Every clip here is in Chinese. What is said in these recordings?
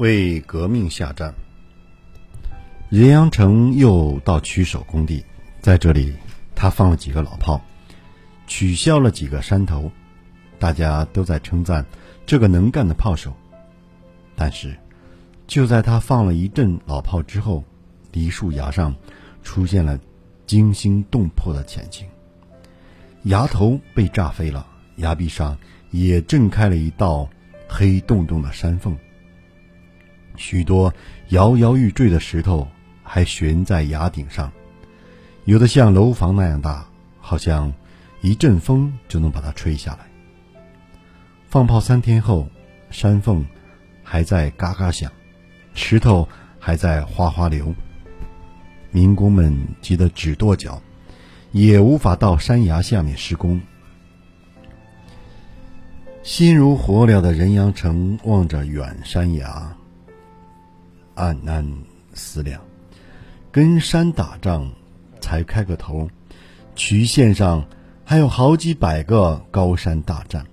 为革命下战。任阳城又到曲首工地，在这里，他放了几个老炮，取消了几个山头，大家都在称赞这个能干的炮手。但是，就在他放了一阵老炮之后，梨树崖上出现了惊心动魄的前景：崖头被炸飞了，崖壁上也震开了一道黑洞洞的山缝。许多摇摇欲坠的石头还悬在崖顶上，有的像楼房那样大，好像一阵风就能把它吹下来。放炮三天后，山缝还在嘎嘎响，石头还在哗哗流。民工们急得直跺脚，也无法到山崖下面施工。心如火燎的任阳城望着远山崖。暗暗思量，跟山打仗才开个头，渠县上还有好几百个高山大战，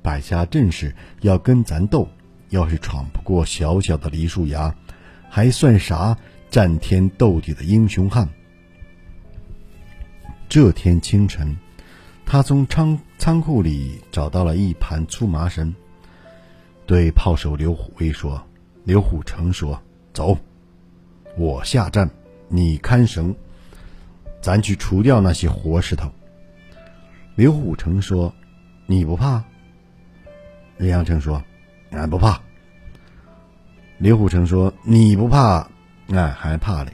摆下阵势要跟咱斗。要是闯不过小小的梨树崖，还算啥战天斗地的英雄汉？这天清晨，他从仓仓库里找到了一盘粗麻绳，对炮手刘虎威说。刘虎成说：“走，我下站，你看绳，咱去除掉那些活石头。”刘虎成说：“你不怕？”李阳成说：“俺不怕。”刘虎成说：“你不怕，俺还怕嘞。”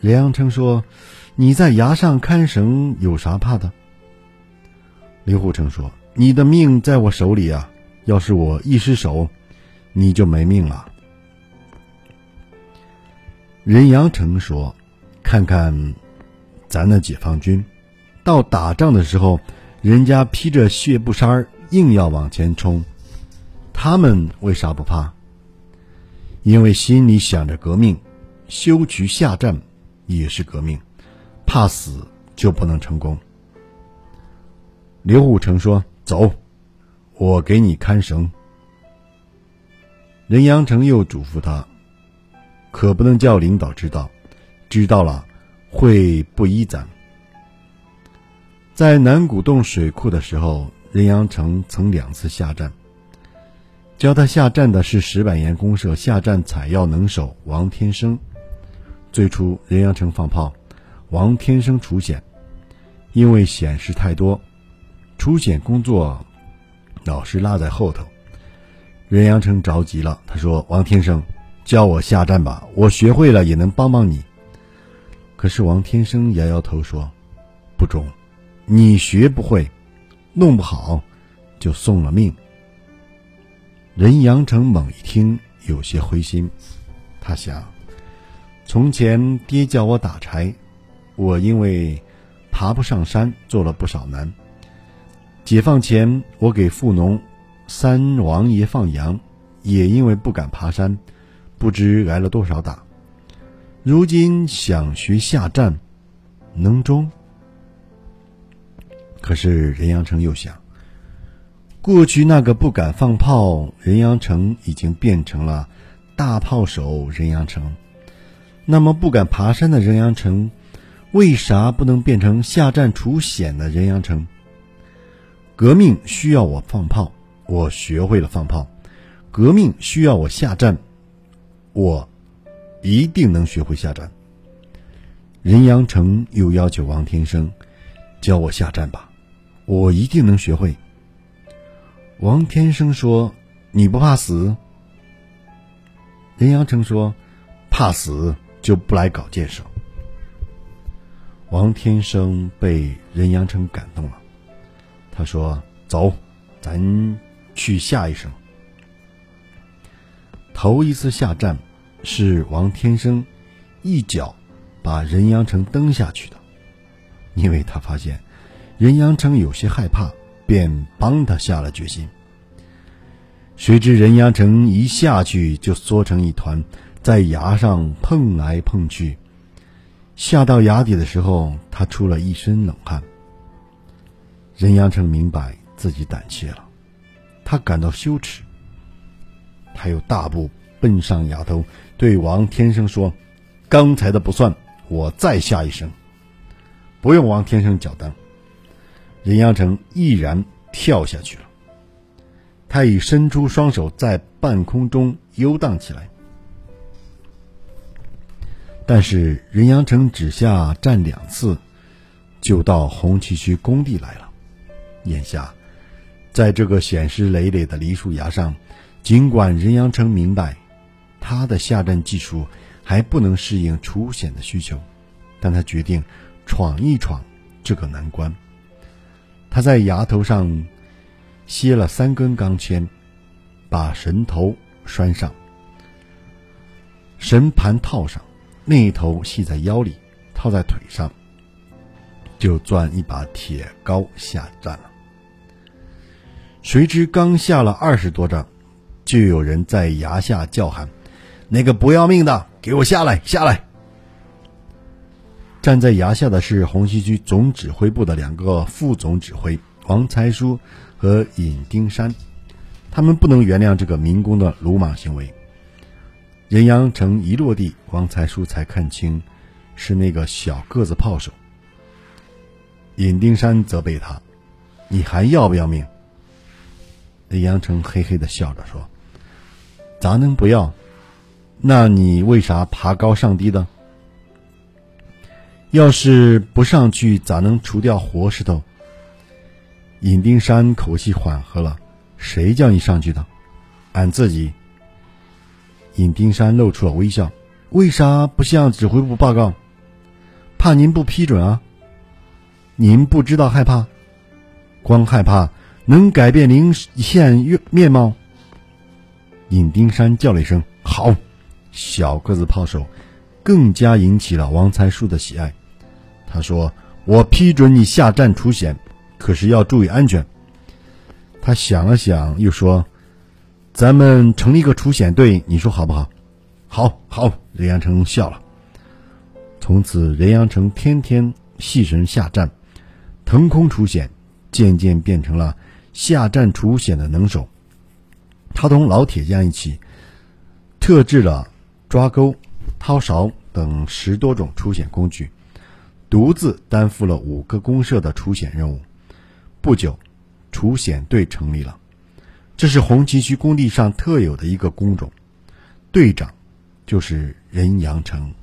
任阳成说：“你在崖上看绳，有啥怕的？”刘虎成说：“你的命在我手里啊，要是我一失手。”你就没命了。任阳城说：“看看咱的解放军，到打仗的时候，人家披着血布衫硬要往前冲，他们为啥不怕？因为心里想着革命，修渠下战也是革命，怕死就不能成功。”刘虎成说：“走，我给你看绳。”任阳城又嘱咐他：“可不能叫领导知道，知道了会不依咱。”在南古洞水库的时候，任阳城曾两次下站。教他下站的是石板岩公社下站采药能手王天生。最初，任阳城放炮，王天生除险，因为险事太多，除险工作老是落在后头。任阳城着急了，他说：“王天生，叫我下站吧，我学会了也能帮帮你。”可是王天生摇摇头说：“不中，你学不会，弄不好就送了命。”任阳城猛一听，有些灰心。他想：从前爹叫我打柴，我因为爬不上山，做了不少难。解放前，我给富农。三王爷放羊，也因为不敢爬山，不知挨了多少打。如今想学下战，能中？可是任阳城又想，过去那个不敢放炮任阳城，已经变成了大炮手任阳城。那么不敢爬山的任阳城，为啥不能变成下战除险的任阳城？革命需要我放炮。我学会了放炮，革命需要我下战，我一定能学会下战。任阳城又要求王天生教我下战吧，我一定能学会。王天生说：“你不怕死？”任阳城说：“怕死就不来搞建设。”王天生被任阳城感动了，他说：“走，咱。”去下一声。头一次下站，是王天生一脚把任阳城蹬下去的，因为他发现任阳城有些害怕，便帮他下了决心。谁知任阳城一下去就缩成一团，在崖上碰来碰去。下到崖底的时候，他出了一身冷汗。任阳城明白自己胆怯了。他感到羞耻，他又大步奔上崖头，对王天生说：“刚才的不算，我再下一声。”不用王天生缴单，任阳城毅然跳下去了。他已伸出双手，在半空中游荡起来。但是任阳城只下站两次，就到红旗渠工地来了。眼下，在这个险势累累的梨树崖上，尽管任阳成明白他的下站技术还不能适应出险的需求，但他决定闯一闯这个难关。他在崖头上歇了三根钢钎，把绳头拴上，绳盘套上。另一头系在腰里，套在腿上，就攥一把铁镐下站了。谁知刚下了二十多丈，就有人在崖下叫喊：“那个不要命的，给我下来！下来！”站在崖下的是红旗区总指挥部的两个副总指挥王才书和尹丁山，他们不能原谅这个民工的鲁莽行为。任阳城一落地，王才书才看清，是那个小个子炮手。尹丁山责备他：“你还要不要命？”任阳城嘿嘿的笑着说：“咋能不要？那你为啥爬高上低的？要是不上去，咋能除掉活石头？”尹丁山口气缓和了：“谁叫你上去的？俺自己。”尹丁山露出了微笑：“为啥不向指挥部报告？怕您不批准啊？您不知道害怕？光害怕能改变临县面貌？”尹丁山叫了一声：“好！”小个子炮手更加引起了王才树的喜爱。他说：“我批准你下战除险，可是要注意安全。”他想了想，又说。咱们成立一个除险队，你说好不好？好，好。任阳城笑了。从此，任阳城天天细神下战，腾空除险，渐渐变成了下站除险的能手。他同老铁匠一起，特制了抓钩、掏勺等十多种除险工具，独自担负了五个公社的除险任务。不久，除险队成立了。这是红旗区工地上特有的一个工种，队长就是任阳成。